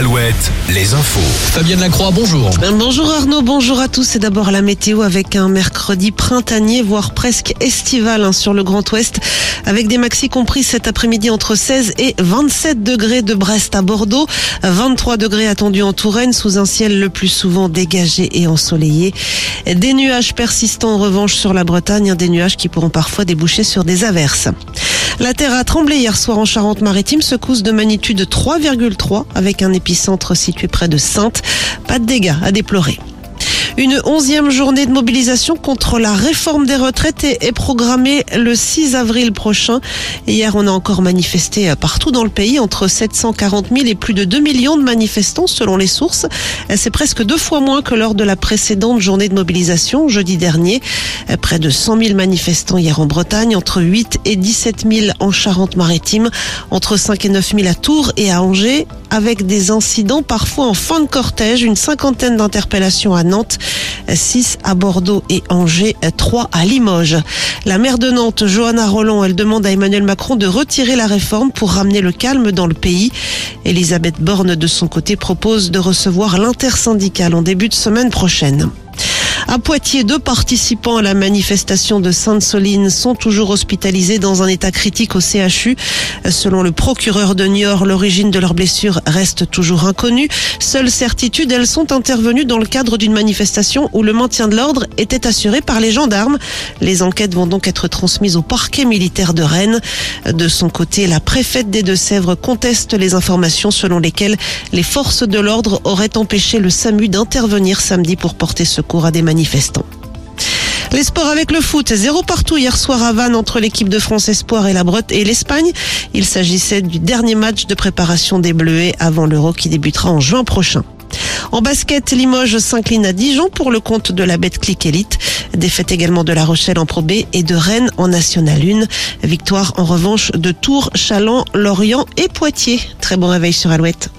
Alouette, les infos. Fabienne Lacroix, bonjour. Bonjour Arnaud, bonjour à tous. C'est d'abord la météo avec un mercredi printanier, voire presque estival hein, sur le Grand Ouest, avec des maxis compris cet après-midi entre 16 et 27 degrés de Brest à Bordeaux, 23 degrés attendus en Touraine, sous un ciel le plus souvent dégagé et ensoleillé. Des nuages persistants en revanche sur la Bretagne, hein, des nuages qui pourront parfois déboucher sur des averses. La terre a tremblé hier soir en Charente-Maritime, secousse de magnitude 3,3 avec un épicentre situé près de Sainte. Pas de dégâts à déplorer. Une onzième journée de mobilisation contre la réforme des retraites est programmée le 6 avril prochain. Hier, on a encore manifesté partout dans le pays, entre 740 000 et plus de 2 millions de manifestants selon les sources. C'est presque deux fois moins que lors de la précédente journée de mobilisation, jeudi dernier. Près de 100 000 manifestants hier en Bretagne, entre 8 et 17 000 en Charente-Maritime, entre 5 et 9 000 à Tours et à Angers, avec des incidents parfois en fin de cortège, une cinquantaine d'interpellations à Nantes 6 à Bordeaux et Angers, 3 à Limoges. La maire de Nantes, Johanna Roland, elle demande à Emmanuel Macron de retirer la réforme pour ramener le calme dans le pays. Elisabeth Borne, de son côté, propose de recevoir l'intersyndicale en début de semaine prochaine. À Poitiers, deux participants à la manifestation de Sainte-Soline sont toujours hospitalisés dans un état critique au CHU. Selon le procureur de Niort, l'origine de leurs blessures reste toujours inconnue. Seule certitude, elles sont intervenues dans le cadre d'une manifestation où le maintien de l'ordre était assuré par les gendarmes. Les enquêtes vont donc être transmises au parquet militaire de Rennes. De son côté, la préfète des Deux-Sèvres conteste les informations selon lesquelles les forces de l'ordre auraient empêché le SAMU d'intervenir samedi pour porter secours à des manifestants manifestants. Les sports avec le foot, zéro partout hier soir à Vannes entre l'équipe de France Espoir et la Bretagne et l'Espagne. Il s'agissait du dernier match de préparation des Bleuets avant l'Euro qui débutera en juin prochain. En basket, Limoges s'incline à Dijon pour le compte de la Click Elite. Défaite également de La Rochelle en Pro B et de Rennes en National 1. Victoire en revanche de Tours, Chaland, Lorient et Poitiers. Très bon réveil sur Alouette.